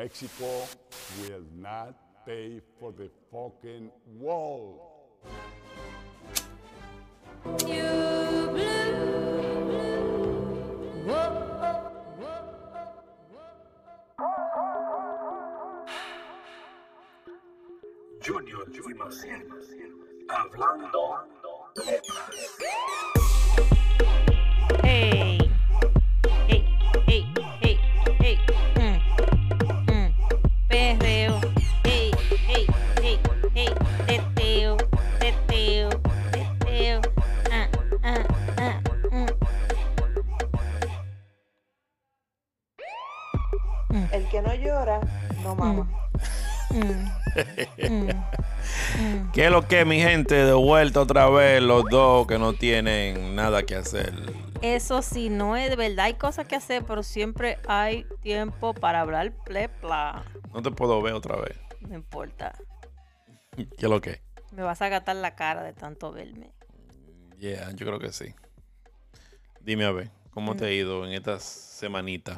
Mexico will not pay for the fucking wall. Junior Maciel, hablando Hey. ¿Qué es lo que, mi gente? De vuelta otra vez los dos que no tienen nada que hacer. Eso sí, no es de verdad. Hay cosas que hacer, pero siempre hay tiempo para hablar plepla. No te puedo ver otra vez. No importa. ¿Qué es lo que? Me vas a gastar la cara de tanto verme. Yeah, yo creo que sí. Dime a ver, ¿cómo Mm. te ha ido en esta semanita?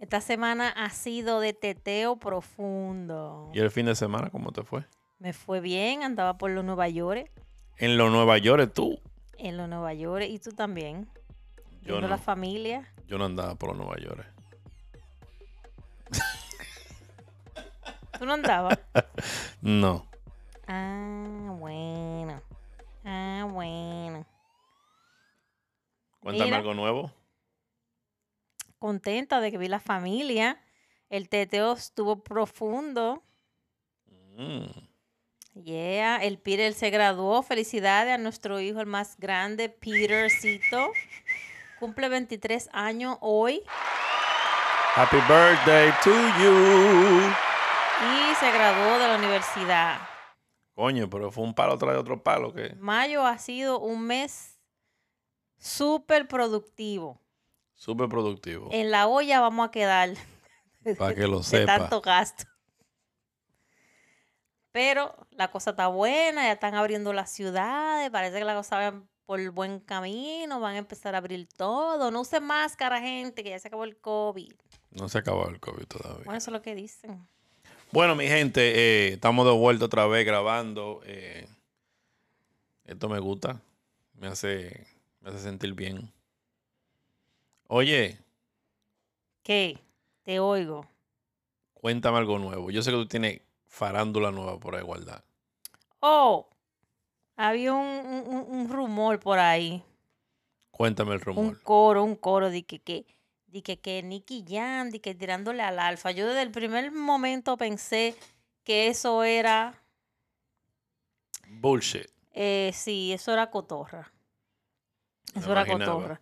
Esta semana ha sido de teteo profundo. ¿Y el fin de semana cómo te fue? Me fue bien, andaba por los Nueva York. En los Nueva York tú. En los Nueva York. Y tú también. Yo no. la familia. Yo no andaba por los Nueva York. ¿Tú no andabas? No. ah, bueno. Ah, bueno. Cuéntame Mira. algo nuevo. Contenta de que vi la familia. El teteo estuvo profundo. Mm. Yeah, el Peter se graduó. Felicidades a nuestro hijo, el más grande, Petercito. Cumple 23 años hoy Happy birthday to you. y se graduó de la universidad. Coño, pero fue un palo tras de otro palo que Mayo ha sido un mes súper productivo. súper productivo. En la olla vamos a quedar Para que lo de sepa. tanto gasto. Pero la cosa está buena, ya están abriendo las ciudades, parece que la cosa va por buen camino, van a empezar a abrir todo. No usen máscara, gente, que ya se acabó el COVID. No se acabó el COVID todavía. Bueno, eso es lo que dicen. Bueno, mi gente, eh, estamos de vuelta otra vez grabando. eh, esto me gusta. Me hace, me hace sentir bien. Oye, ¿Qué? Te oigo. cuéntame algo nuevo. Yo sé que tú tienes farándula nueva por ahí guardada. Oh, había un, un- un- un rumor por ahí. Cuéntame el Un rumor. coro, un coro de que, que, de que, que Nicky Jam, de que tirándole al alfa. Yo desde el primer momento pensé que eso era, Bullshit. eh, sí, eso era cotorra. Me Eso era imaginaba. cotorra.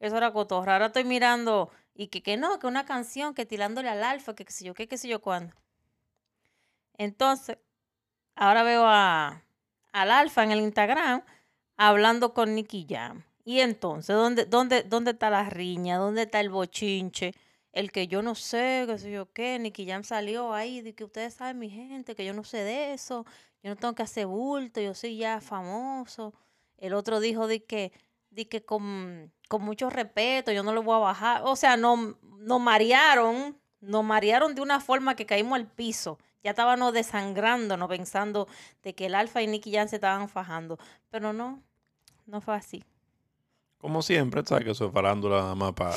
Eso era cotorra. Ahora estoy mirando y que, que no, que una canción, que tirándole al alfa, que qué sé yo, qué, qué sé yo cuándo. Entonces, ahora veo a, al alfa en el Instagram hablando con Nicky Jam. Y entonces, ¿dónde, dónde, ¿dónde está la riña? ¿Dónde está el bochinche? El que yo no sé, qué sé yo qué, Nicky Jam salió ahí, de que ustedes saben, mi gente, que yo no sé de eso, yo no tengo que hacer bulto, yo soy ya famoso. El otro dijo de que, de que con, con mucho respeto, yo no le voy a bajar. O sea, no, nos marearon, nos marearon de una forma que caímos al piso. Ya estábamos desangrándonos pensando de que el Alfa y Nicky Jam se estaban fajando. Pero no, no fue así. Como siempre, sabes que eso es farándula nada más para...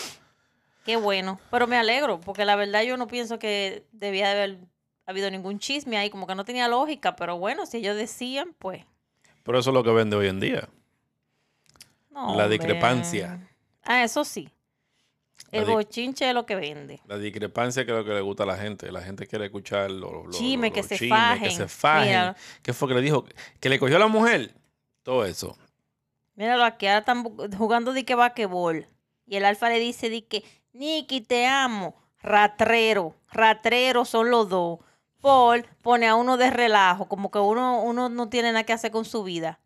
Qué bueno. Pero me alegro, porque la verdad yo no pienso que debía de haber habido ningún chisme ahí, como que no tenía lógica. Pero bueno, si ellos decían, pues. Pero eso es lo que vende hoy en día. No, La hombre. discrepancia. Ah, eso sí. El bochinche es lo que vende. La discrepancia que es lo que le gusta a la gente. La gente quiere escuchar los los- que los se chismes, fajen. Que se fajen. ¿Qué fue que le dijo? Que le cogió a la mujer. Todo eso. Míralo aquí, ahora están jugando de que vaquebol. Y el alfa le dice de que, Nicky, te amo. Ratrero, ratrero son los dos. Paul pone a uno de relajo, como que uno, uno no tiene nada que hacer con su vida.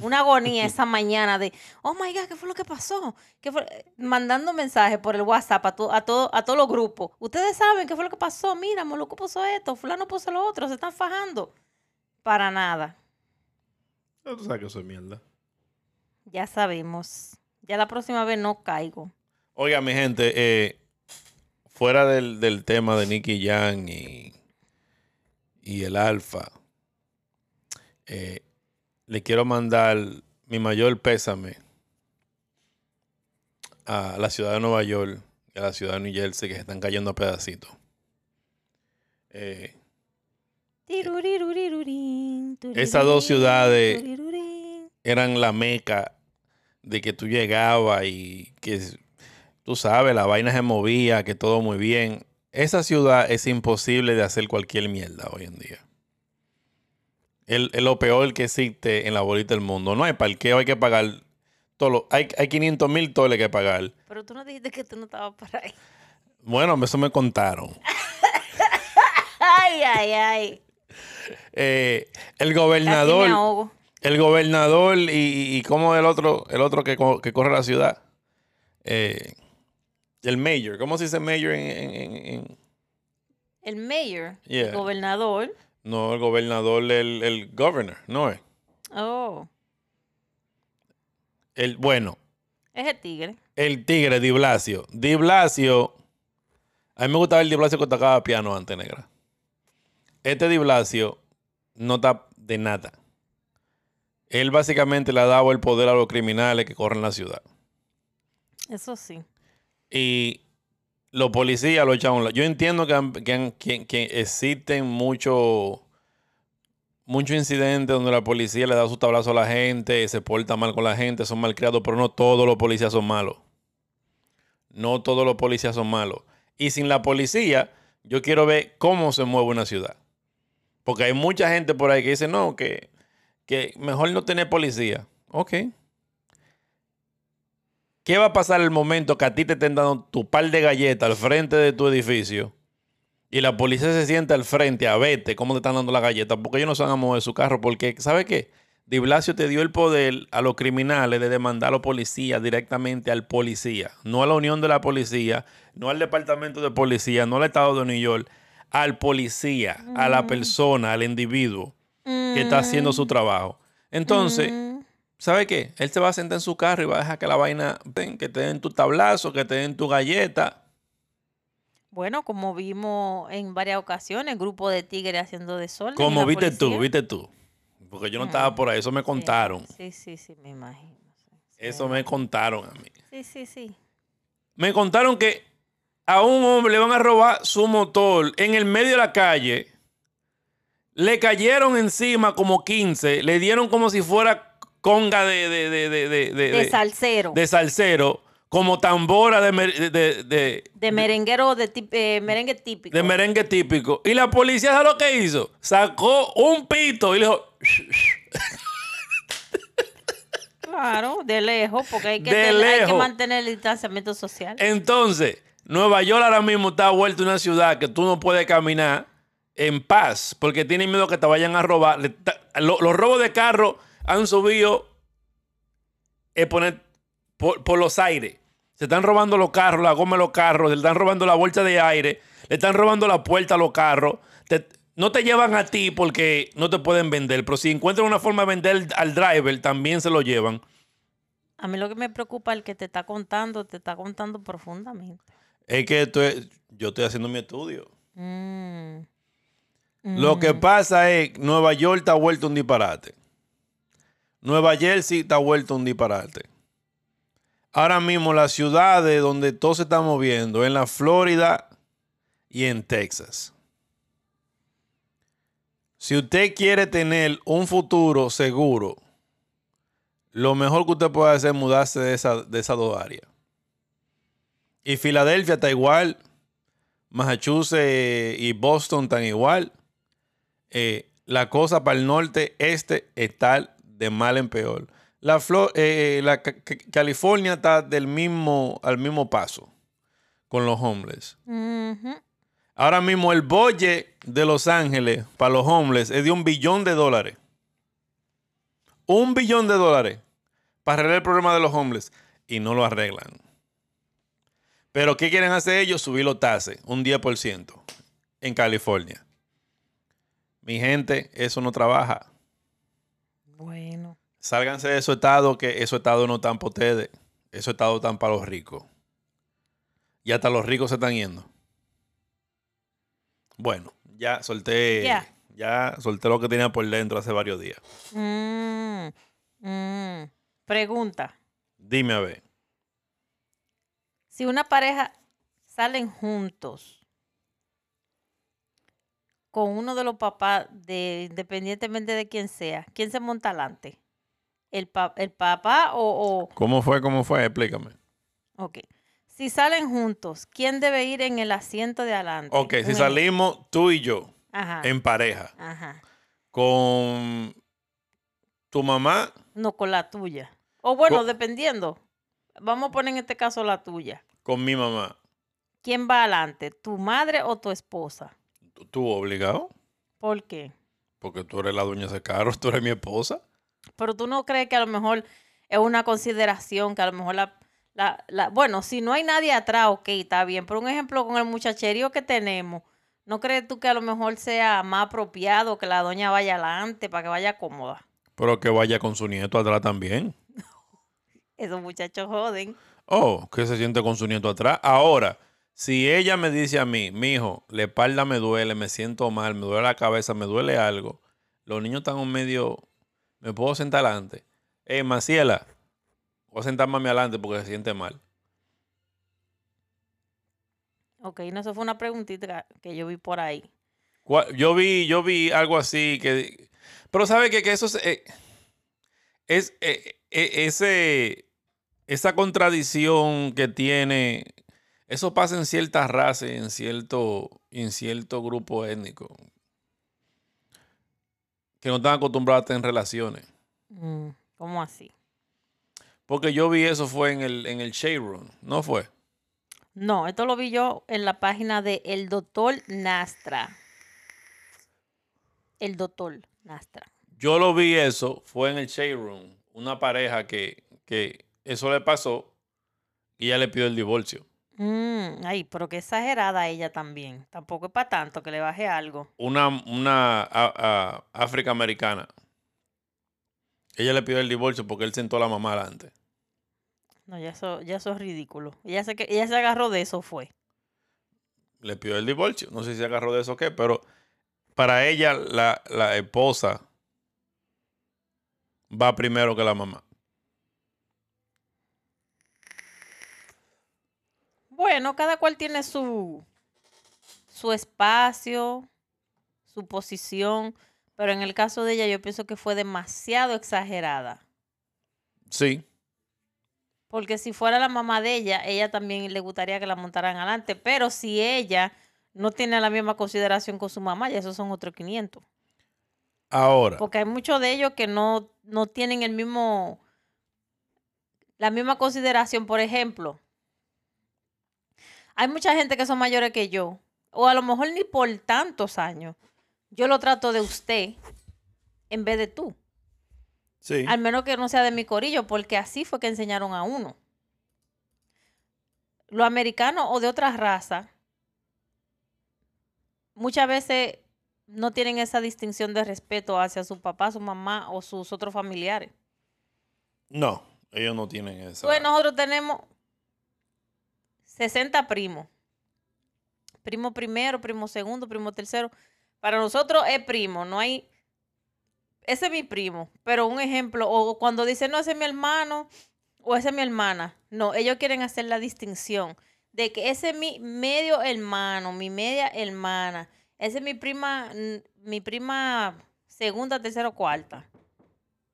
Una agonía esa mañana de, oh my God, ¿qué fue lo que pasó? ¿Qué fue? Mandando mensajes por el WhatsApp a, to- a, todo, a todos los grupos. Ustedes saben qué fue lo que pasó. Mira, Moluco puso esto, fulano puso lo otro, se están fajando. Para nada. Tú sabes que es mierda. Ya sabemos. Ya la próxima vez no caigo. Oiga, mi gente, eh, fuera del, del tema de Nicky Jam y, y el Alfa, eh, le quiero mandar mi mayor pésame a la ciudad de Nueva York y a la ciudad de New Jersey que se están cayendo a pedacitos. Eh, Tirurirurin, Esas dos ciudades- eran la meca de que tú llegabas y que tú sabes, la vaina se movía, que todo muy bien. Esa ciudad es imposible de hacer cualquier mierda hoy en día. El, el- lo peor que existe en la bolita del mundo. No hay parqueo, hay que pagar. Todo lo- hay, hay 500 mil toles que pagar. Pero tú no dijiste que tú no estabas por ahí. Bueno, eso me contaron. Ay, ay, ay. Eh, el gobernador, el gobernador y, y, y como el otro, el otro que, que corre la ciudad. Eh, el mayor, ¿cómo se dice mayor en, en- en- en- El mayor, Yeah. el gobernador. No, el gobernador, el, el governor, no es. Oh, El, bueno, es el tigre. el tigre, Di Blasio. Di Blasio, a mí me gustaba el Di Blasio que tocaba piano antes, negra. Este Di Blasio no está de nada. Él básicamente le ha dado el poder a los criminales que corren la ciudad. Eso sí. Y los policías lo echan a un lado. Yo entiendo que, que, que- que existen muchos muchos incidentes donde la policía le da su tablazo a la gente, se porta mal con la gente, son malcriados, pero no todos los policías son malos. No todos los policías son malos. Y sin la policía, yo quiero ver cómo se mueve una ciudad. Porque hay mucha gente por ahí que dice, no, que, que mejor no tener policía. Ok. ¿Qué va a pasar el momento que a ti te estén dando tu par de galletas al frente de tu edificio y la policía se siente al frente a vete cómo te están dando la galleta? Porque ellos no se van a mover su carro. Porque, ¿sabe qué? Di Blasio te dio el poder a los criminales de demandar a los policías directamente al policía. No a la unión de la policía, no al departamento de policía, no al estado de New York. Al policía, a la persona, al individuo que está haciendo su trabajo. Entonces, Mm, ¿sabe qué? Él se va a sentar en su carro y va a dejar que la vaina, que te den tu tablazo, que te den tu galleta. Bueno, como vimos en varias ocasiones, grupo de tigres haciendo desorden. Como viste tú, viste tú. Porque yo no estaba por ahí, eso me contaron. Sí, sí, sí, me imagino. sí, Eso me contaron a mí. Sí, sí, sí. Me contaron que a un hombre le van a robar su motor en el medio de la calle. Le cayeron encima como 15, le dieron como si fuera conga de, de, de, de, de, de- De salsero. de salsero, como tambora de, de, merenguero, de eh, merengue típico. de merengue típico. Y la policía, ¿sabe lo que hizo? Sacó un pito y le dijo, Claro, de lejos, porque hay que, De tener- hay que lejos. mantener el distanciamiento social. Entonces, Nueva York ahora mismo está vuelta una ciudad que tú no puedes caminar en paz porque tienen miedo que te vayan a robar. Los robos de carro han subido eh, poner por, por los aires. Se están robando los carros, la goma de los carros, se están robando la bolsa de aire, le están robando la puerta a los carros. Te- no te llevan a ti porque no te pueden vender, pero si encuentran una forma de vender al driver, también se lo llevan. A mí lo que me preocupa es el que te está contando, te está contando profundamente. Es que esto es- yo estoy haciendo mi estudio. Mm. Lo que pasa es que Nueva York está vuelto un disparate. Nueva Jersey está vuelto un disparate. Ahora mismo las ciudades donde todo se está moviendo, en la Florida y en Texas. Si usted quiere tener un futuro seguro, lo mejor que usted puede hacer es mudarse de, esa, de esas dos áreas. Y Filadelfia está igual, Massachusetts y Boston están igual. Eh, la cosa para el norte, este está de mal en peor. La, Flo- eh, la Ca- Ca- California está del mismo, al mismo paso con los homeless. Ahora mismo el bolle de Los Ángeles para los homeless es de un billón de dólares. Un billón de dólares para arreglar el problema de los homeless. Y no lo arreglan. Pero ¿qué quieren hacer ellos? Subir los taxes, un 10% en California. Mi gente, eso no trabaja. Bueno. Sálganse de esos estados que esos estados no están para ustedes. Esos estados están para los ricos. Y hasta los ricos se están yendo. Bueno, ya solté. Ya. Ya solté lo que tenía por dentro hace varios días. Mm, mm. Pregunta. Dime a ver. Si una pareja salen juntos con uno de los papás, de, independientemente de quién sea, ¿quién se monta adelante? ¿El, pa- el papá o, o- ¿Cómo fue? ¿Cómo fue? Explícame. Ok. Si salen juntos, ¿quién debe ir en el asiento de adelante? Ok, si ejemplo. salimos tú y yo Ajá. en pareja Ajá. con tu mamá, No con la tuya. O bueno, dependiendo. Vamos a poner en este caso la tuya. con mi mamá, ¿Quién va adelante? ¿Tu madre o tu esposa? ¿Tú- ¿tú obligado? ¿Por qué? Porque tú eres la dueña de ese carro, tú eres mi esposa. Pero tú no crees que a lo mejor es una consideración, que a lo mejor la, la, la- bueno, si no hay nadie atrás, ok, está bien. Pero un ejemplo con el muchacherío que tenemos, ¿no crees tú que a lo mejor sea más apropiado que la doña vaya adelante para que vaya cómoda? Pero que vaya con su nieto atrás también. Esos muchachos joden. Oh, que se siente con su nieto atrás. Ahora, si ella me dice a mí, mi hijo, la espalda me duele, me siento mal, me duele la cabeza, me duele algo, los niños están un medio, me puedo sentar adelante. Eh, Maciela, voy a sentar mami adelante porque se siente mal. Ok, no, eso fue una preguntita que yo vi por ahí. Yo vi, yo vi algo así que. Pero sabe que, que eso es. eh, es eh, eh, ese, esa contradicción que tiene. Eso pasa en ciertas razas, y en cierto, en cierto grupo étnico. Que no están acostumbrados a tener relaciones. Mm, ¿Cómo así? Porque yo vi eso fue en el, en el Shade Room, ¿no fue? No, esto lo vi yo en la página de El Doctor Nastra. El Doctor Nastra. Yo lo vi eso, fue en el Shade Room. Una pareja que, que eso le pasó y ella le pidió el divorcio. Mm, ay, pero qué exagerada ella también. Tampoco es para tanto que le baje algo. Una, una a- a- afroamericana. Ella le pidió el divorcio porque él sentó a la mamá adelante. No, ya eso, ya eso es ridículo. Ella se, que- ella se agarró de eso, fue. Le pidió el divorcio. No sé si se agarró de eso o qué, pero para ella la, la esposa va primero que la mamá. Bueno, cada cual tiene su, su espacio, su posición, pero en el caso de ella yo pienso que fue demasiado exagerada. Sí. Porque si fuera la mamá de ella, ella también le gustaría que la montaran adelante, pero si ella no tiene la misma consideración con su mamá, ya esos son otros 500. Ahora, Porque hay muchos de ellos que no, no tienen el mismo, la misma consideración. Por ejemplo, hay mucha gente que son mayores que yo, o a lo mejor ni por tantos años. Yo lo trato de usted en vez de tú. sí. Al menos que no sea de mi corillo, porque así fue que enseñaron a uno. Los americanos o de otras razas muchas veces no tienen esa distinción de respeto hacia su papá, su mamá o sus otros familiares. No, ellos no tienen esa. Pues nosotros tenemos 60 primos. Primo primero, primo segundo, primo tercero. Para nosotros es primo, no hay... Ese es mi primo, pero un ejemplo, o cuando dicen, no, ese es mi hermano o esa es mi hermana. No, ellos quieren hacer la distinción de que ese es mi medio hermano, mi media hermana, esa es mi prima, mm, mi prima segunda, tercera o cuarta.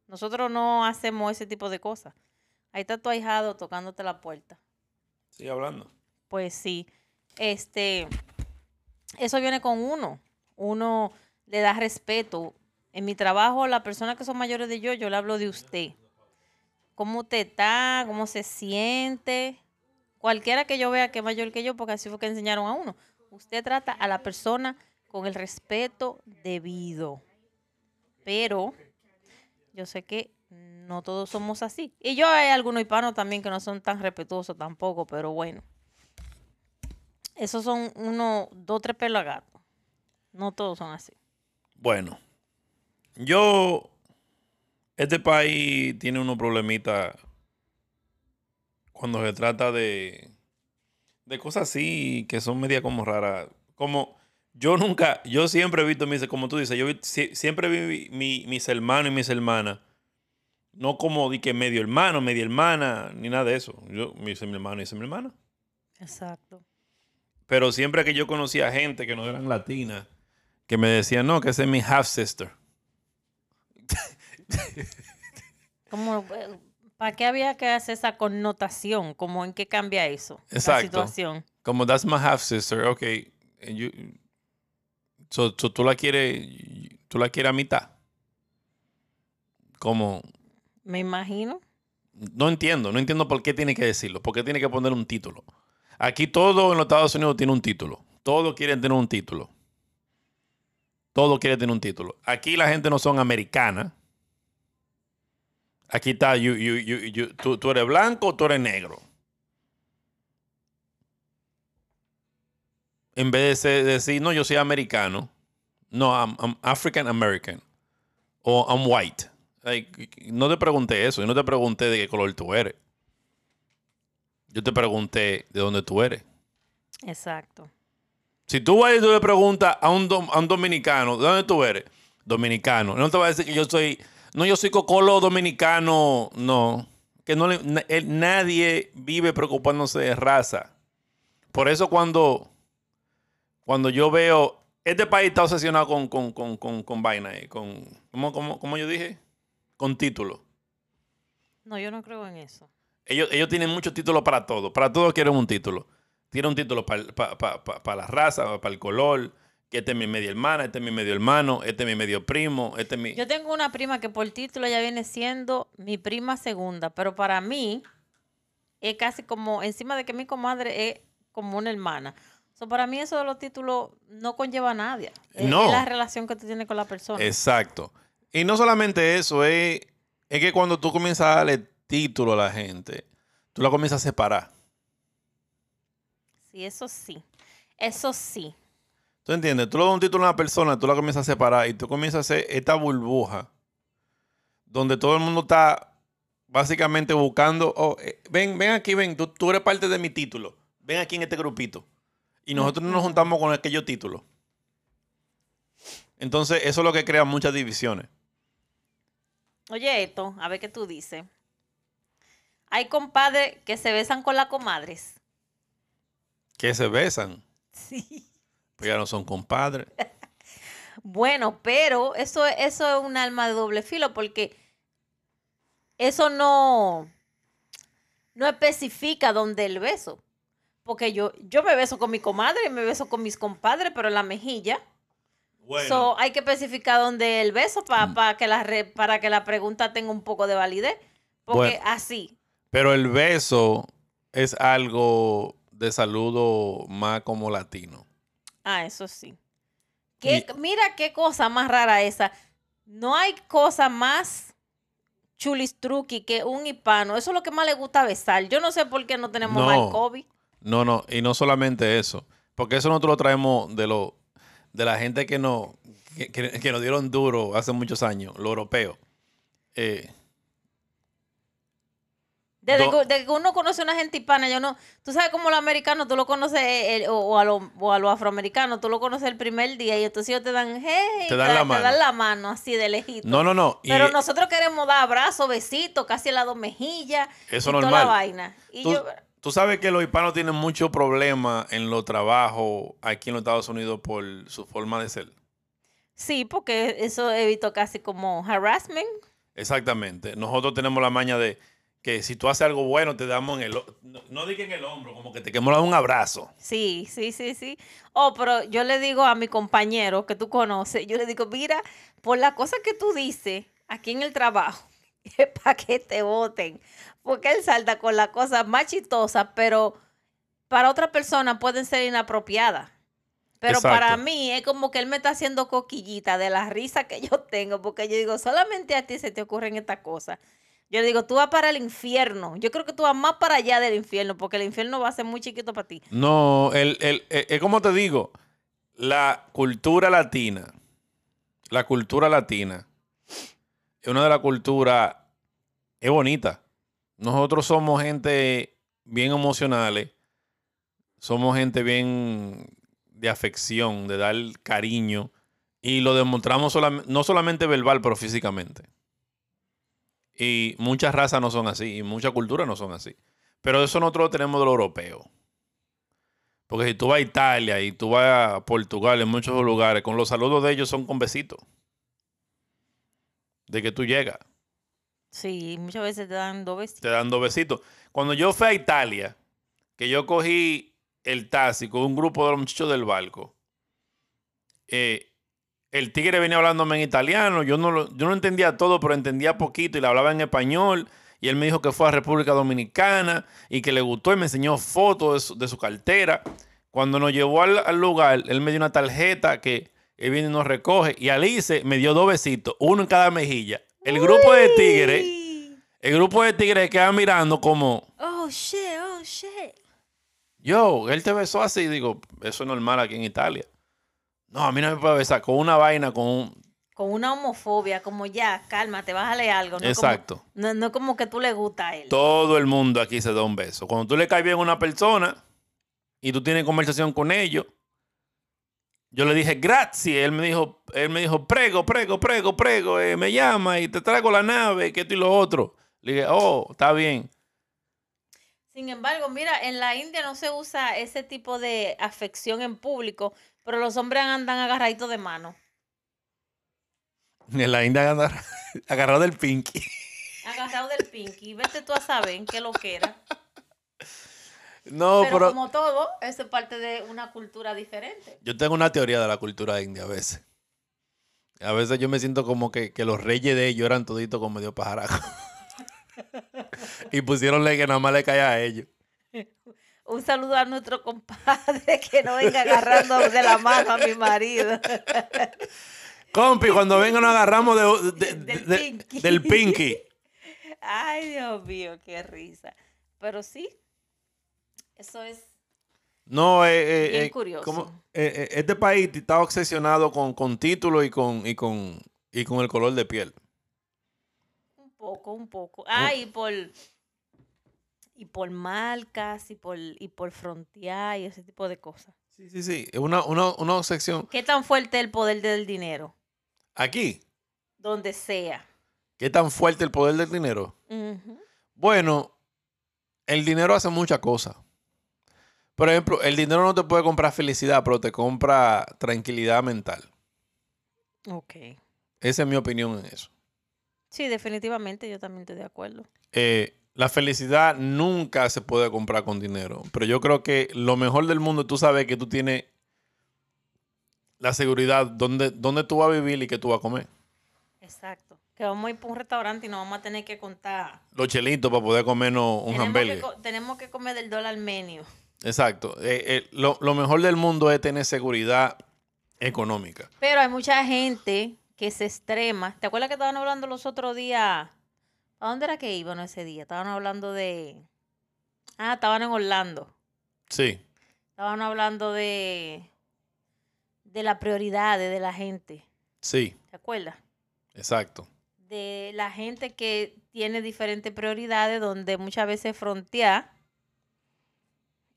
Nosotros no hacemos ese tipo de cosas. Ahí está tu ahijado tocándote la puerta. Sigue hablando. Pues sí. Este, eso viene con uno. Uno le da respeto. En mi trabajo, las personas que son mayores de yo, yo le hablo de usted. ¿Cómo usted está? ¿Cómo se siente? Cualquiera que yo vea que es mayor que yo, porque así fue que enseñaron a uno. Usted trata a la persona con el respeto debido. Pero yo sé que no todos somos así. Y yo hay algunos hispanos también que no son tan respetuosos tampoco, pero bueno. Esos son uno, dos, tres gato. No todos son así. Bueno, yo. Este país tiene unos problemitas cuando se trata de. de cosas así que son media como raras. Como. Yo nunca, yo siempre he visto, mis, como tú dices, yo siempre vi mi- mis hermanos y mis hermanas, no como di que medio hermano, media hermana, ni nada de eso. Yo, mi mi hermano y mi hermana. Exacto. Pero siempre que yo conocía gente que no eran latinas, que me decían, no, que esa es mi half sister. Como, eh, ¿Para qué había que hacer esa connotación? Como en qué cambia eso? Exacto. La situación. Como that's my half sister, ok. and you- so, so tú la quieres, tú la quieres a mitad. Como, Me imagino. no entiendo, no entiendo por qué tiene que decirlo, por qué tiene que poner un título. Aquí todo en los Estados Unidos tiene un título. Todos quieren tener un título. Todo quiere tener un título. Aquí la gente no son americana. Aquí está, you- tú, tú eres blanco o tú eres negro. En vez de decir, no, yo soy americano. No, I'm, I'm African American. O I'm white. Like, no te pregunté eso. Yo no te pregunté de qué color tú eres. Yo te pregunté de dónde tú eres. Exacto. Si tú vas y tú le preguntas a un, dom- a un dominicano, ¿de dónde tú eres? Dominicano. No te va a decir que yo soy, no, yo soy cocolo dominicano. No. Que no le- na- él- nadie vive preocupándose de raza. Por eso cuando, cuando yo veo, este país está obsesionado con, con, con, con, con vaina, eh, con, ¿cómo, cómo, cómo yo dije? Con título. No, yo no creo en eso. Ellos, ellos tienen muchos títulos para todo. Para todo quieren un título. Tienen un título para, para, para, para la raza, para el color. Que este es mi media hermana, este es mi medio hermano, este es mi medio primo, este es mi... Yo tengo una prima que por título ya viene siendo mi prima segunda, pero para mí es casi como, encima de que mi comadre es como una hermana. So, para mí eso de los títulos no conlleva a nadie. No. Es la relación que tú tienes con la persona. Exacto. Y no solamente eso, es, es que cuando tú comienzas a darle título a la gente, tú la comienzas a separar. Sí, eso sí. Eso sí. ¿Tú entiendes? Tú le das un título a una persona, tú la comienzas a separar y tú comienzas a hacer esta burbuja donde todo el mundo está básicamente buscando, oh, eh, ven, ven aquí, ven, tú, tú eres parte de mi título, ven aquí en este grupito. Y nosotros no nos juntamos con aquellos títulos. Entonces, eso es lo que crea muchas divisiones. Oye, esto, a ver qué tú dices. Hay compadres que se besan con las comadres. Que se besan, Sí. pero ya no son compadres. Bueno, pero eso, eso es un alma de doble filo porque eso no, no especifica dónde el beso. Porque yo, yo me beso con mi comadre y me beso con mis compadres, pero en la mejilla. Bueno, So, hay que especificar dónde el beso para que la re- para que la pregunta tenga un poco de validez. Porque Bueno. así. pero el beso es algo de saludo más como latino. Ah, eso sí. ¿Qué- Mira qué cosa más rara esa. No hay cosa más chulistruqui que un hispano. Eso es lo que más le gusta besar. Yo no sé por qué no tenemos No. mal COVID. No, no, y no solamente eso, porque eso nosotros lo traemos de lo de la gente que nos que, que- que nos dieron duro hace muchos años, los europeos. Eh, Desde, Do- que, desde que uno conoce a una gente hispana, yo no. Tú sabes cómo los americanos, tú lo conoces, eh, el- o, o a los o a los afroamericanos, tú lo conoces el primer día y entonces ellos te dan, hey, Te dan la mano. la mano así de lejito. no, no, no. y Pero nosotros queremos dar abrazos, besitos, casi en las dos mejillas. Eso y toda normal. la vaina. Y tú, yo, tú sabes que los hispanos tienen mucho problema en los trabajos aquí en los Estados Unidos por su forma de ser. sí, porque eso he visto casi como harassment. Exactamente. Nosotros tenemos la maña de que si tú haces algo bueno, te damos en el... No, no en el hombro, como que te queremos dar un abrazo. Sí, sí, sí, sí. Oh, pero yo le digo a mi compañero que tú conoces, yo le digo, mira, por la cosa que tú dices aquí en el trabajo, es para que te voten. Porque él salta con las cosas más chistosas, pero para otra persona pueden ser inapropiadas. Pero para mí es como que él me está haciendo coquillita de la risa que yo tengo, porque yo digo, solamente a ti se te ocurren estas cosas. Yo le digo, tú vas para el infierno. Yo creo que tú vas más para allá del infierno, porque el infierno va a ser muy chiquito para ti. No, el, el, el- es como te digo, la cultura latina, la cultura latina, es una de las culturas, es bonita. Nosotros somos gente bien emocionales, somos gente bien, de afección, de dar cariño, y lo demostramos no solamente verbal, pero físicamente. Y muchas razas no son así, y muchas culturas no son así. Pero eso nosotros lo tenemos de lo europeo. Porque si tú vas a Italia y tú vas a Portugal, en muchos lugares, con los saludos de ellos son con besitos. De que tú llegas, Sí, muchas veces te dan dos besitos. te dan dos besitos. Cuando yo fui a Italia, que yo cogí el taxi con un grupo de los muchachos del barco, eh, el tigre venía hablándome en italiano, yo no, lo- yo no entendía todo, pero entendía poquito y le hablaba en español. Y él me dijo que fue a República Dominicana y que le gustó y me enseñó fotos de su, de su cartera. Cuando nos llevó al, al lugar, él me dio una tarjeta que él viene y nos recoge. Y Alice me dio dos besitos, uno en cada mejilla. El grupo de tigres, el grupo de tigres queda mirando como, Oh, shit, oh, shit. yo, él te besó así. Digo, eso es normal aquí en Italia. No, a mí no me puede besar con una vaina, con un... Con una homofobia, como ya, cálmate, bájale algo. No Exacto. Como, no, no como que tú le gusta a él. Todo el mundo aquí se da un beso. Cuando tú le caes bien a una persona y tú tienes conversación con ellos, yo le dije gracias. Él me dijo, él me dijo, prego, prego, prego, prego, eh, me llama y te traigo la nave, que esto y lo otro. Le dije, oh, está bien. Sin embargo, mira, en la India no se usa ese tipo de afección en público, pero los hombres andan agarraditos de mano. En la India anda agarrado del pinky. Agarrado del pinky. Vete tú a saber qué lo que era. No, pero, pero, como todo, eso es parte de una cultura diferente. yo tengo una teoría de la cultura india a veces. A veces yo me siento como que, que los reyes de ellos eran toditos con medio pajaraco. y pusieron que nada más le caía a ellos. Un saludo a nuestro compadre que no venga agarrando de la mano a mi marido. Compi, cuando venga nos agarramos de- de- Del de- pinky. del pinky. Ay, Dios mío, qué risa. Pero sí, eso es No, eh, eh, Bien eh, curioso. como- eh, este país está obsesionado con, con títulos y con, y, con, y con el color de piel. un poco, un poco. Ah, y por y por marcas y por y por frontear y ese tipo de cosas. Sí, sí, sí. Es una, una, una obsesión. ¿Qué tan fuerte es el poder del dinero? Aquí, Donde sea. ¿qué tan fuerte el poder del dinero? Bueno, el dinero hace muchas cosas. Por ejemplo, el dinero no te puede comprar felicidad, pero te compra tranquilidad mental. Ok. Esa es mi opinión en eso. Sí, definitivamente yo también estoy de acuerdo. Eh, la felicidad nunca se puede comprar con dinero. Pero yo creo que lo mejor del mundo, tú sabes que tú tienes la seguridad donde, donde tú vas a vivir y que tú vas a comer. Exacto. Que vamos a ir para un restaurante y nos vamos a tener que contar. Los chelitos para poder comernos un co- tenemos que comer del dólar menio. Exacto. Eh, eh, lo, lo mejor del mundo es tener seguridad económica. Pero hay mucha gente que se extrema. ¿Te acuerdas que estaban hablando los otros días? ¿A dónde era que iban ese día? Estaban hablando de... Ah, estaban en Orlando. Sí. Estaban hablando de... De las prioridades de la gente. Sí, ¿Te acuerdas? exacto. De la gente que tiene diferentes prioridades donde muchas veces frontear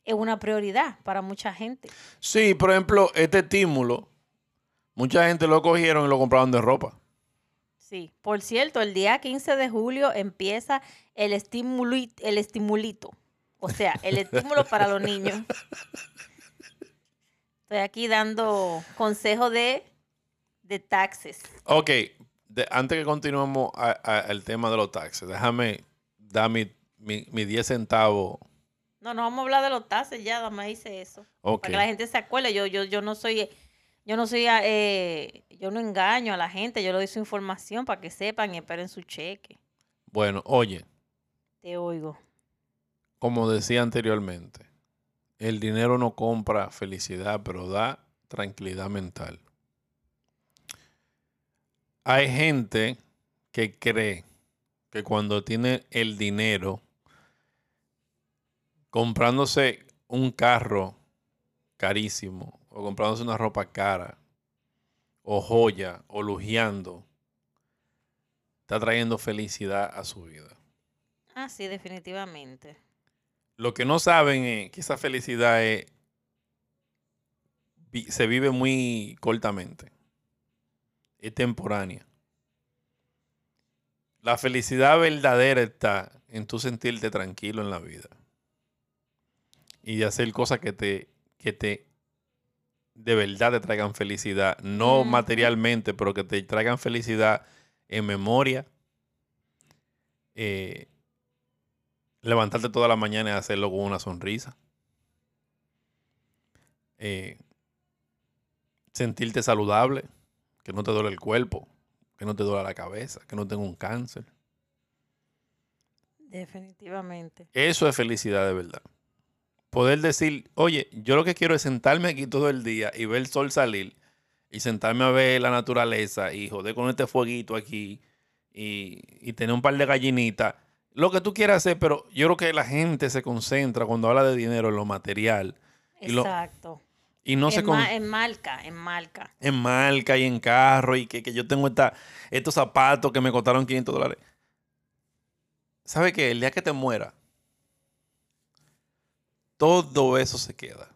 es una prioridad para mucha gente. Sí, por ejemplo, este estímulo, mucha gente lo cogieron y lo compraron de ropa. Sí. Por cierto, el día 15 de julio empieza el, estimuli- el estimulito. O sea, el estímulo para los niños. Estoy aquí dando consejo de, de taxes. Ok, de- antes que continuemos al tema de los taxes, déjame dar mi, mi, mi 10 centavos. No, no vamos a hablar de los taxes ya, dame hice eso. Para que la gente se acuerde. Yo, yo, yo no soy, yo no soy, eh, yo no engaño a la gente, yo le doy su información para que sepan y esperen su cheque. bueno, oye, Te oigo. como decía anteriormente, el dinero no compra felicidad, pero da tranquilidad mental. Hay gente que cree que cuando tiene el dinero, comprándose un carro carísimo, o comprándose una ropa cara, o joya, o lujeando, está trayendo felicidad a su vida. Ah, sí, definitivamente. Lo que no saben es que esa felicidad es se vive muy cortamente. Es temporánea. La felicidad verdadera está en tu sentirte tranquilo en la vida. Y de hacer cosas que te, que te de verdad te traigan felicidad. No materialmente, pero que te traigan felicidad en memoria. Eh, levantarte toda la mañana y hacerlo con una sonrisa. Eh, sentirte saludable, que no te duele el cuerpo, que no te duele la cabeza, que no tenga un cáncer. Definitivamente. Eso es felicidad de verdad. Poder decir, oye, yo lo que quiero es sentarme aquí todo el día y ver el sol salir y sentarme a ver la naturaleza y joder con este fueguito aquí y, y tener un par de gallinitas. Lo que tú quieras hacer, pero yo creo que la gente se concentra cuando habla de dinero en lo material Y lo- Exacto. y no se en, con- ma- en marca, en marca. en marca y en carro y que, que yo tengo esta, estos zapatos que me costaron 500 dólares. ¿Sabe qué? El día que te muera, todo eso se queda.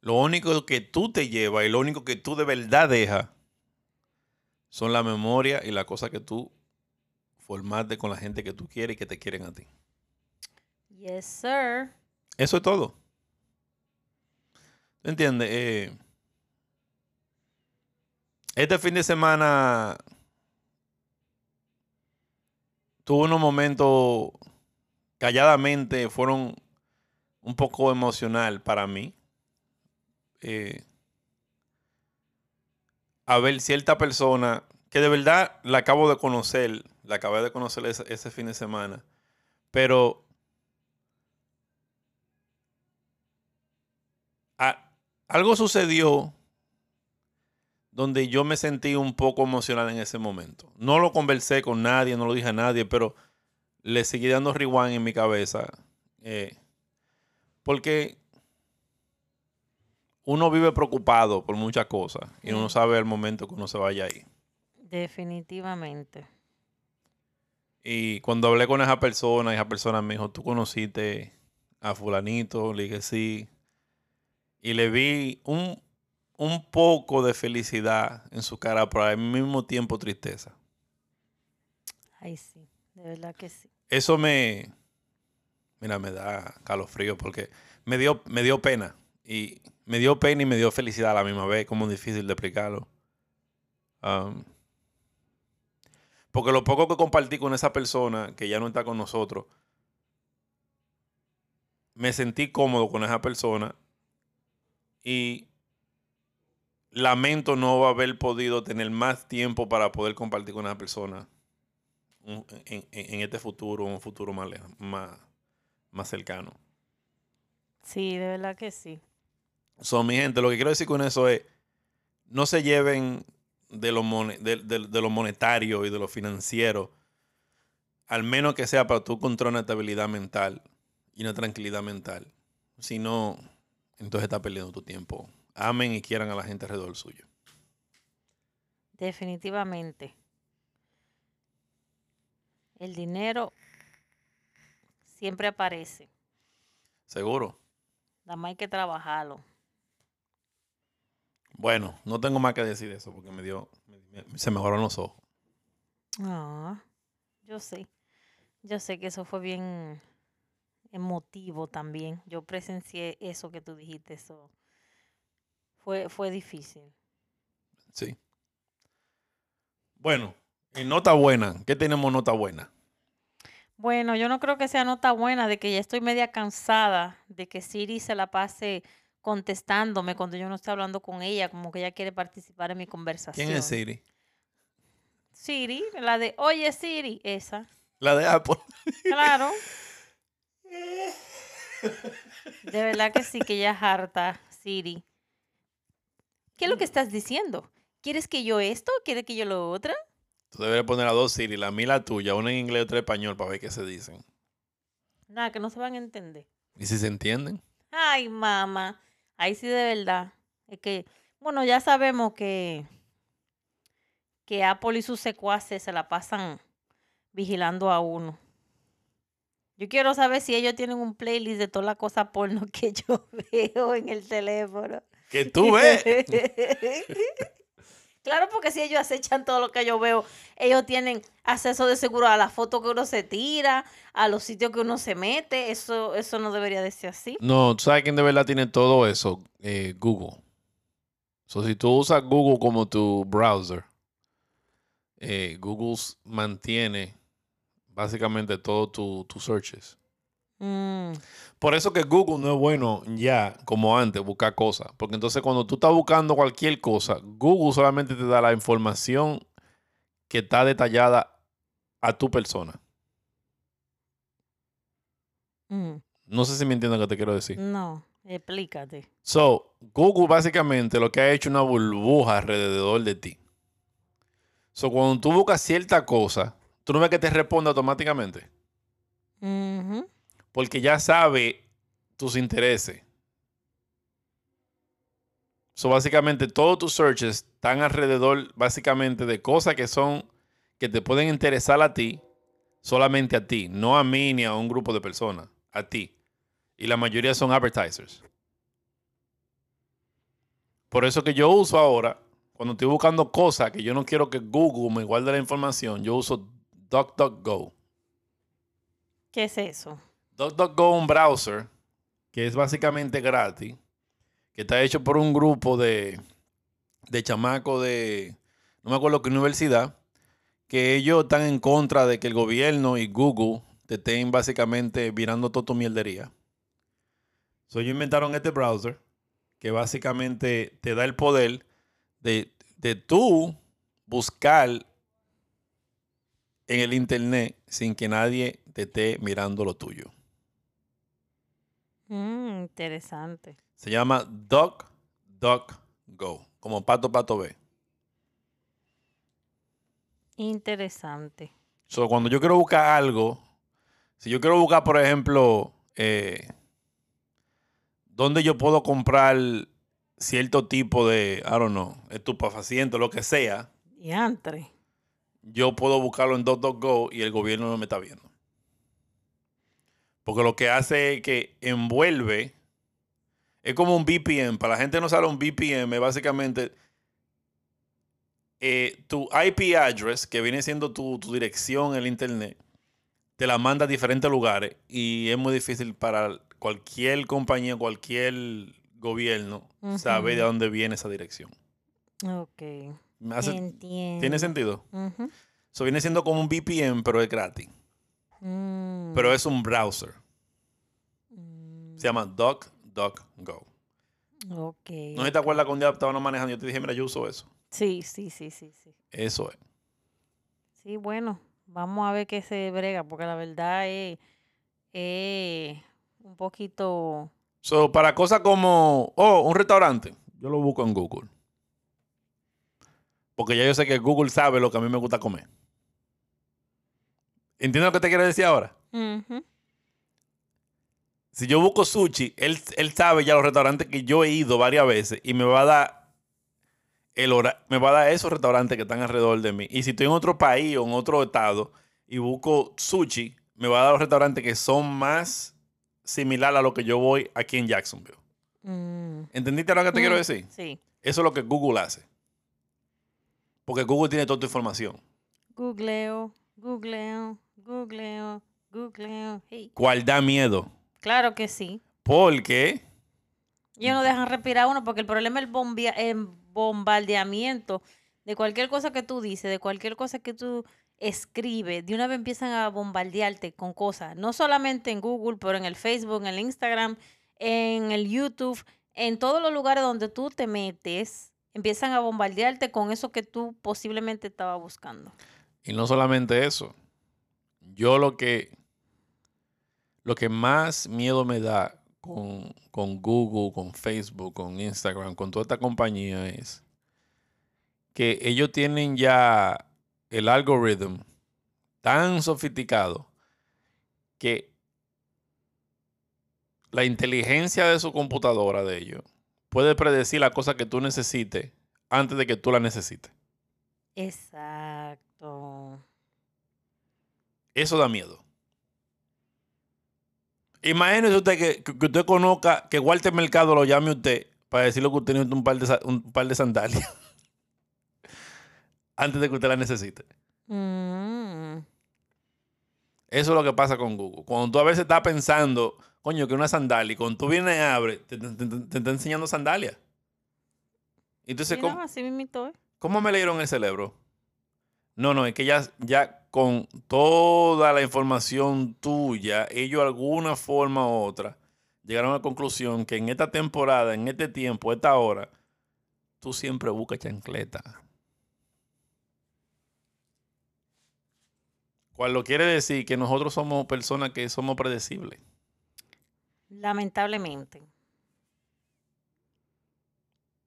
Lo único que tú te llevas y lo único que tú de verdad dejas son la memoria y la cosa que tú formaste con la gente que tú quieres y que te quieren a ti. Yes, sir. Eso es todo. ¿Tú entiendes? Eh, este fin de semana tuve unos momentos calladamente, fueron un poco emocional para mí. Eh, a ver cierta persona que de verdad la acabo de conocer, la acabé de conocer ese, fin de semana, pero algo sucedió donde yo me sentí un poco emocional en ese momento. No lo conversé con nadie, no lo dije a nadie, pero le seguí dando rewind en mi cabeza. eh, porque uno vive preocupado por muchas cosas y uno sabe el momento que uno se vaya ahí. Definitivamente. Y cuando hablé con esa persona, esa persona me dijo, ¿tú conociste a fulanito? Le dije, sí. Y le vi un, un poco de felicidad en su cara, pero al mismo tiempo tristeza. Ay, sí. De verdad que sí. Eso me, mira, me da calofrío porque me dio, me dio pena. Y me dio pena y me dio felicidad a la misma vez, como difícil de explicarlo. Porque lo poco que compartí con esa persona que ya no está con nosotros, me sentí cómodo con esa persona y lamento no haber podido tener más tiempo para poder compartir con esa persona un- en, en- este futuro, un futuro más, más, más cercano. Sí, de verdad que sí. Son mi gente, lo que quiero decir con eso es, no se lleven de lo, de, de- de lo monetario y de lo financiero, al menos que sea para tú encontrar una estabilidad mental y una tranquilidad mental. Si no, entonces estás perdiendo tu tiempo. Amen y quieran a la gente alrededor suyo. Definitivamente. El dinero siempre aparece. ¿Seguro? Nada más hay que trabajarlo. Bueno, no tengo más que decir de eso porque me dio, me- me- se me abrieron los ojos. Ah, yo sé. Yo sé que eso fue bien emotivo también. Yo presencié eso que tú dijiste. Eso fue, fue difícil. Sí. Bueno, en nota buena, ¿qué tenemos nota buena? Bueno, yo no creo que sea nota buena de que ya estoy media cansada de que Siri se la pase contestándome cuando yo no estoy hablando con ella, como que ella quiere participar en mi conversación. ¿Quién es Siri? Siri, la de, oye Siri, esa. La de Apple. Claro. De verdad que sí, que ya es harta, Siri. ¿Qué es lo que estás diciendo? ¿Quieres que yo esto? ¿Quieres que yo lo otro? Tú deberías poner a dos Siri, la mía la tuya, una en inglés y otra en español para ver qué se dicen. Nada, que no se van a entender. ¿Y si se entienden? Ay, mamá. Ahí sí de verdad. Es que, bueno, ya sabemos que, que Apple y sus secuaces se la pasan vigilando a uno. Yo quiero saber si ellos tienen un playlist de todas las cosas porno que yo veo en el teléfono. Que tú ves. claro, porque si ellos acechan todo lo que yo veo, ellos tienen acceso de seguro a las fotos que uno se tira, a los sitios que uno se mete. Eso, eso no debería de ser así. No, ¿tú sabes quién de verdad tiene todo eso? Eh, Google. So, si tú usas Google como tu browser, eh, Google mantiene básicamente todos tus searches. Mm, Por eso que Google no es bueno ya como antes buscar cosas. Porque entonces cuando tú estás buscando cualquier cosa, Google solamente te da la información que está detallada a tu persona. mm. No sé si me entienden lo que te quiero decir. No, explícate. So, Google básicamente lo que ha hecho es una burbuja alrededor de ti. So, cuando tú buscas cierta cosa, tú no ves que te responde automáticamente. Ujú. Porque ya sabe tus intereses. So, básicamente, todos tus searches están alrededor, básicamente, de cosas que son, que te pueden interesar a ti, solamente a ti, no a mí ni a un grupo de personas, a ti. Y la mayoría son advertisers. Por eso que yo uso ahora, cuando estoy buscando cosas que yo no quiero que Google me guarde la información, yo uso DuckDuckGo. ¿Qué es eso? DuckDuckGo un browser que es básicamente gratis, que está hecho por un grupo de, de chamacos de, no me acuerdo qué universidad, que ellos están en contra de que el gobierno y Google te estén básicamente virando toda tu mierdería. So, ellos inventaron este browser que básicamente te da el poder de, de tú buscar en el internet sin que nadie te esté mirando lo tuyo. Mm, interesante. Se llama DuckDuckGo, como pato pato B. Interesante. So, cuando yo quiero buscar algo, si yo quiero buscar, por ejemplo, eh, dónde yo puedo comprar cierto tipo de, I don't know, estupefaciente, lo que sea, Diantre. yo puedo buscarlo en DuckDuckGo y el gobierno no me está viendo. Porque lo que hace es que envuelve, es como un VPN. Para la gente que no sabe un VPN, es básicamente eh, tu IP address, que viene siendo tu, tu dirección en el internet, te la manda a diferentes lugares y es muy difícil para cualquier compañía, cualquier gobierno saber de dónde viene esa dirección. Ok. ¿Me hace- Entiendo. ¿Tiene sentido? Eso viene siendo como un VPN, pero es gratis. Mm, Pero es un browser. mm, Se llama DuckDuckGo. ok. ¿No sé si te acuerdas que un día estábamos manejando yo te dije, mira, yo uso eso? Sí, sí, sí, sí, sí. Eso es. Sí, bueno, vamos a ver qué se brega, porque la verdad es, es un poquito... So, para cosas como, oh, un restaurante, yo lo busco en Google. Porque ya yo sé que Google sabe lo que a mí me gusta comer. ¿Entiendes lo que te quiero decir ahora? Si yo busco sushi, él, él sabe ya los restaurantes que yo he ido varias veces y me va a dar el hora, me va a dar esos restaurantes que están alrededor de mí. Y si estoy en otro país o en otro estado y busco sushi, me va a dar los restaurantes que son más similares a lo que yo voy aquí en Jacksonville. Mm, ¿Entendiste lo que te quiero mm, decir? Sí. Eso es lo que Google hace. Porque Google tiene toda tu información. Googleo, googleo, googleo, googleo. Hey. ¿Cuál da miedo? Claro que sí. Porque Ellos no dejan respirar a uno porque el problema es el, el bombardeamiento de cualquier cosa que tú dices, de cualquier cosa que tú escribes. De una vez empiezan a bombardearte con cosas. No solamente en Google, pero en el Facebook, en el Instagram, en el YouTube, en todos los lugares donde tú te metes, empiezan a bombardearte con eso que tú posiblemente estabas buscando. Y no solamente eso. Yo lo que lo que más miedo me da con, con Google, con Facebook, con Instagram, con toda esta compañía es que ellos tienen ya el algoritmo tan sofisticado que la inteligencia de su computadora de ellos puede predecir la cosa que tú necesites antes de que tú la necesites. Exacto. Eso da miedo. Imagínese usted que, que- usted conozca, que Walter Mercado lo llame a usted para decirle que usted necesita un par de, sa- un par de sandalias. Antes de que usted la necesite. Mm. Eso es lo que pasa con Google. Cuando tú a veces estás pensando, coño, que una sandalia, y cuando tú vienes y abres, te, te- te- te está enseñando sandalias. Y entonces, ¿cómo, así ¿eh? cómo me leyeron el cerebro? No, no, es que ya, ya con toda la información tuya, ellos de alguna forma u otra llegaron a la conclusión que en esta temporada, en este tiempo, esta hora, tú siempre buscas chancleta. Cual lo quiere decir que nosotros somos personas que somos predecibles. Lamentablemente.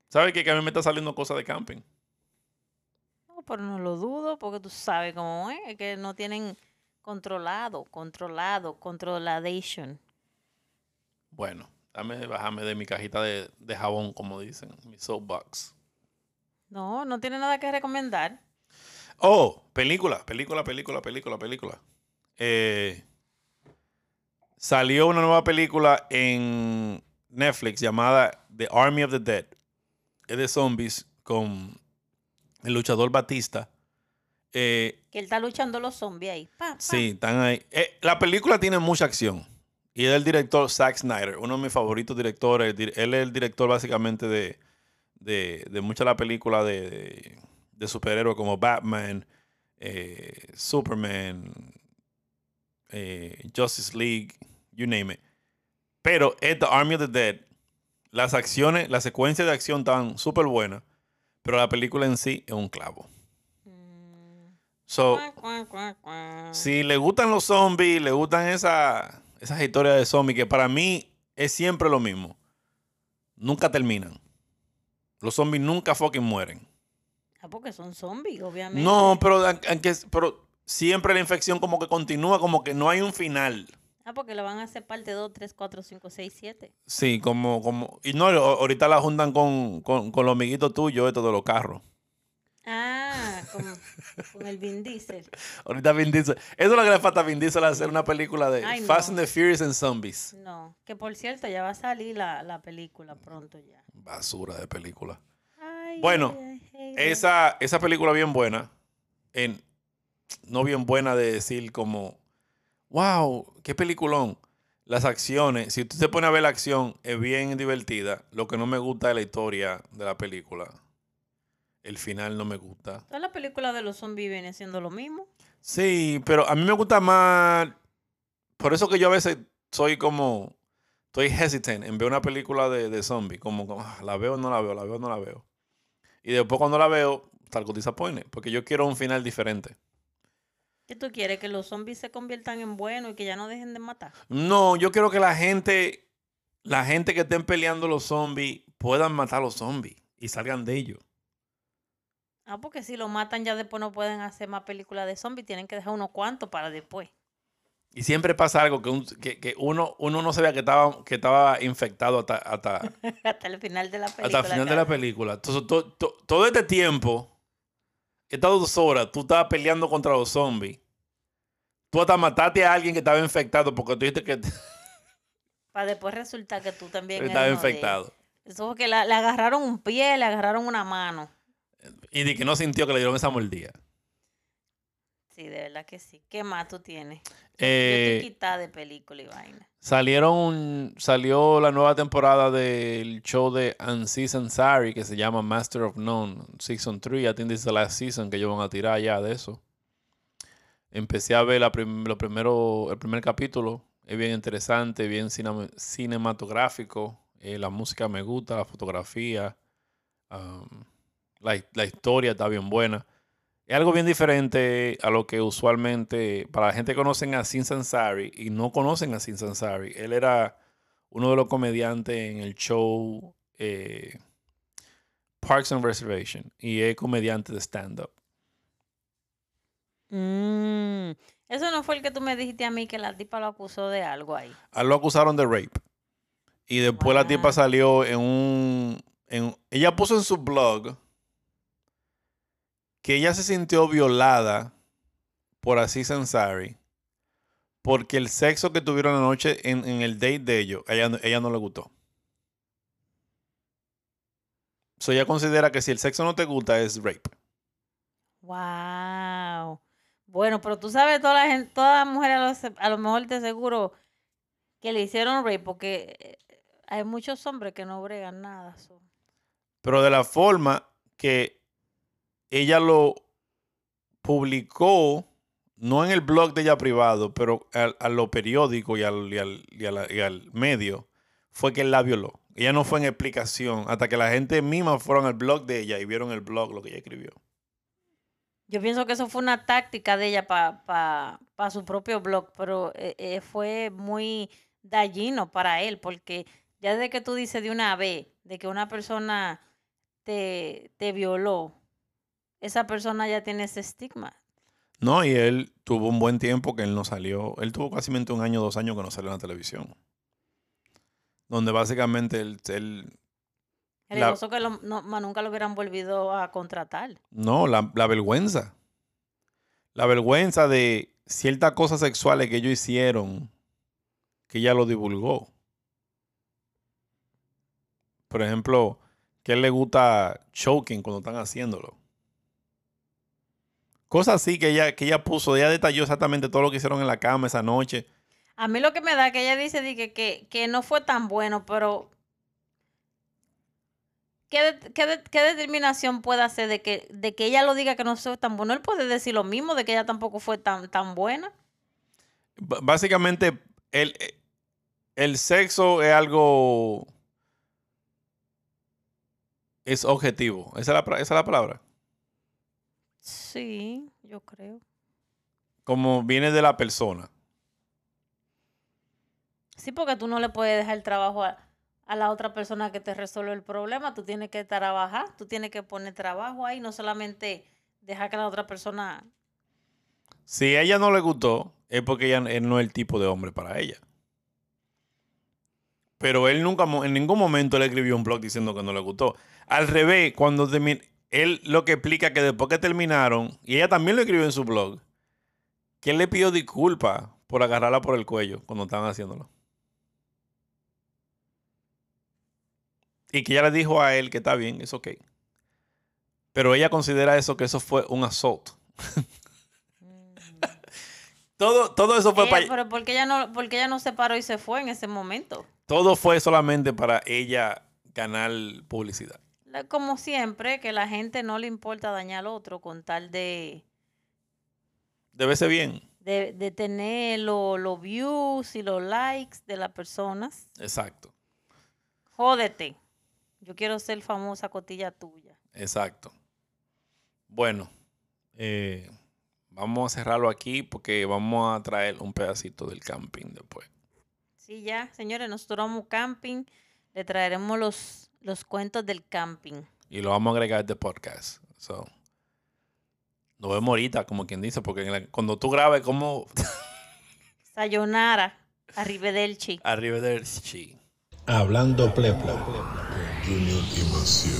¿Sabes qué? Que a mí me está saliendo cosas de camping. Pero no lo dudo porque tú sabes cómo es, es que no tienen controlado, controlado, controladation. Bueno, dame bajarme de mi cajita de, de jabón, como dicen, mi soapbox. No, no tiene nada que recomendar. Oh, película, película, película, película, película. Eh, salió una nueva película en Netflix llamada The Army of the Dead. Es de zombies con el luchador Batista. Eh, Que él está luchando los zombies ahí. Pa, pa. Sí, están ahí. Eh, la película tiene mucha acción. Y es del director Zack Snyder, uno de mis favoritos directores. Di- Él es el director básicamente de, de, de muchas de las películas de, de, de superhéroes como Batman, eh, Superman, Justice League, you name it. Pero esta Army of the Dead, las acciones, las secuencias de acción estaban súper buenas, pero la película en sí es un clavo. Mm. So, si le gustan los zombies, le gustan esa- esas historias de zombies, que para mí es siempre lo mismo. Nunca terminan. Los zombies nunca fucking mueren. Ah, porque son zombies, obviamente. No, pero, aunque, pero siempre la infección como que continúa, como que no hay un final. Ah, porque le van a hacer parte 2, 3, 4, 5, 6, 7. Sí, como, como. Y no, ahorita la juntan con, con, con los amiguitos tuyos, estos de los carros. Ah, con, con el Vin Diesel. Ahorita Vin Diesel. Eso es lo que le falta a Vin Diesel hacer una película de Ay, Fast no. and the Furious and Zombies. No, que por cierto ya va a salir la, la película pronto ya. Basura de película. Ay, Bueno, ay, Esa, esa película bien buena. En, no bien buena de decir como, wow, qué peliculón. Las acciones, si tú te pones a ver la acción, es bien divertida. Lo que no me gusta es la historia de la película. El final no me gusta. Todas las películas de los zombies vienen siendo lo mismo. Sí, pero a mí me gusta más. Por eso que yo a veces soy como. Estoy hesitant en ver una película de, de zombie. Como, como, ah, la veo o no la veo, la veo o no la veo. Y después cuando la veo, salgo disappointed. Porque yo quiero un final diferente. ¿Qué tú quieres? ¿Que los zombies se conviertan en buenos y que ya no dejen de matar? No, yo quiero que la gente. La gente que estén peleando los zombies puedan matar a los zombies y salgan de ellos. Ah, porque si lo matan ya después no pueden hacer más películas de zombies. Tienen que dejar unos cuantos para después. Y siempre pasa algo que, un- que, que uno, uno no sabía que estaba, que estaba infectado hasta, hasta, Hasta el final de la película. hasta el final de la película. Entonces, to- to- todo este tiempo, estas dos horas, tú estabas peleando contra los zombies. Tú hasta mataste a alguien que estaba infectado porque tú dijiste que Para después resultar que tú también estaba infectado. Eso fue que la- le agarraron un pie, le agarraron una mano. Y de que no sintió que le dieron esa mordida. Sí, de verdad que sí. ¿Qué más tú tienes? Yo Eh, quitada de película y vaina. salieron, salió la nueva temporada del show de Aziz Ansari que se llama Master of None, Season 3. I think this is the last season que ellos van a tirar ya de eso. Empecé a ver la prim- lo primero, el primer capítulo. Es bien interesante, bien cinema- cinematográfico. eh, la música me gusta, la fotografía. um, la, la historia está bien buena. Es algo bien diferente a lo que usualmente, para la gente que conocen a Sin Sansari y no conocen a Sin Sansari, él era uno de los comediantes en el show eh, Parks and Reservation y es comediante de stand-up. Mm, Eso no fue el que tú me dijiste a mí que la tipa lo acusó de algo ahí. A lo acusaron de rape. Y después la tipa salió en un... en- ella puso en su blog que ella se sintió violada por Aziz Ansari porque el sexo que tuvieron anoche en, en el date de ellos, a ella, no- ella no le gustó. So ella considera que si el sexo no te gusta es rape. Wow. Bueno, pero tú sabes, toda la gente, todas las mujeres a lo, se- a lo mejor te seguro que le hicieron rape porque eh, hay muchos hombres que no bregan nada. so. Pero de la forma que ella lo publicó, no en el blog de ella privado, pero al- a, lo periódico y al, al- a al medio, fue que él la violó. Ella no fue en explicación hasta que la gente misma fueron al blog de ella y vieron el blog, lo que ella escribió. Yo pienso que eso fue una táctica de ella para su propio blog, pero eh, eh, fue muy dañino para él, porque ya desde que tú dices de una vez, de que una persona te, te violó, esa persona ya tiene ese estigma. No, y él tuvo un buen tiempo que él no salió. Él tuvo casi un año, dos años que no salió en la televisión. Donde básicamente él, él- La- que lo- no, nunca lo hubieran volvido a contratar. no, la, la vergüenza. La vergüenza de ciertas cosas sexuales que ellos hicieron, que ella lo divulgó. Por ejemplo, que a él le gusta choking cuando están haciéndolo. Cosas así que ella, que ella puso, ella detalló exactamente todo lo que hicieron en la cama esa noche. A mí lo que me da que ella dice di que, que, que no fue tan bueno, pero ¿qué, qué, qué determinación puede hacer de que, de que ella lo diga que no fue tan bueno? Él puede decir lo mismo, de que ella tampoco fue tan, tan buena. B- básicamente, el, el sexo es algo. Es objetivo. Esa es la, esa es la palabra. Sí, yo creo. Como viene de la persona. Sí, porque tú no le puedes dejar el trabajo a, a la otra persona que te resuelve el problema. Tú tienes que trabajar, tú tienes que poner trabajo ahí, no solamente dejar que la otra persona... Si a ella no le gustó, es porque ella, él no es el tipo de hombre para ella. Pero él nunca, en ningún momento le escribió un blog diciendo que no le gustó. Al revés, cuando termi- él lo que explica que después que terminaron, y ella también lo escribió en su blog, que él le pidió disculpas por agarrarla por el cuello cuando estaban haciéndolo. Y que ella le dijo a él que está bien, es ok. Pero ella considera eso que eso fue un assault. Todo, todo eso fue para pero porque ella no, porque ella no se paró y se fue en ese momento. todo fue solamente para ella ganar publicidad. Como siempre, que la gente no le importa dañar al otro con tal de, Debe ser bien. de, de tener lo- los views y los likes de las personas. Exacto. Jódete. Yo quiero ser famosa cotilla tuya. Exacto. Bueno, eh, vamos a cerrarlo aquí porque vamos a traer un pedacito del camping después. Sí, ya, señores, nosotros vamos camping. Le traeremos los, los cuentos del camping. Y lo vamos a agregar a este podcast. So, nos vemos ahorita, como quien dice, porque la- cuando tú grabes como Sayonara. Arrivederci. arriba del chi. Hablando Plepla. Junior y Maciel.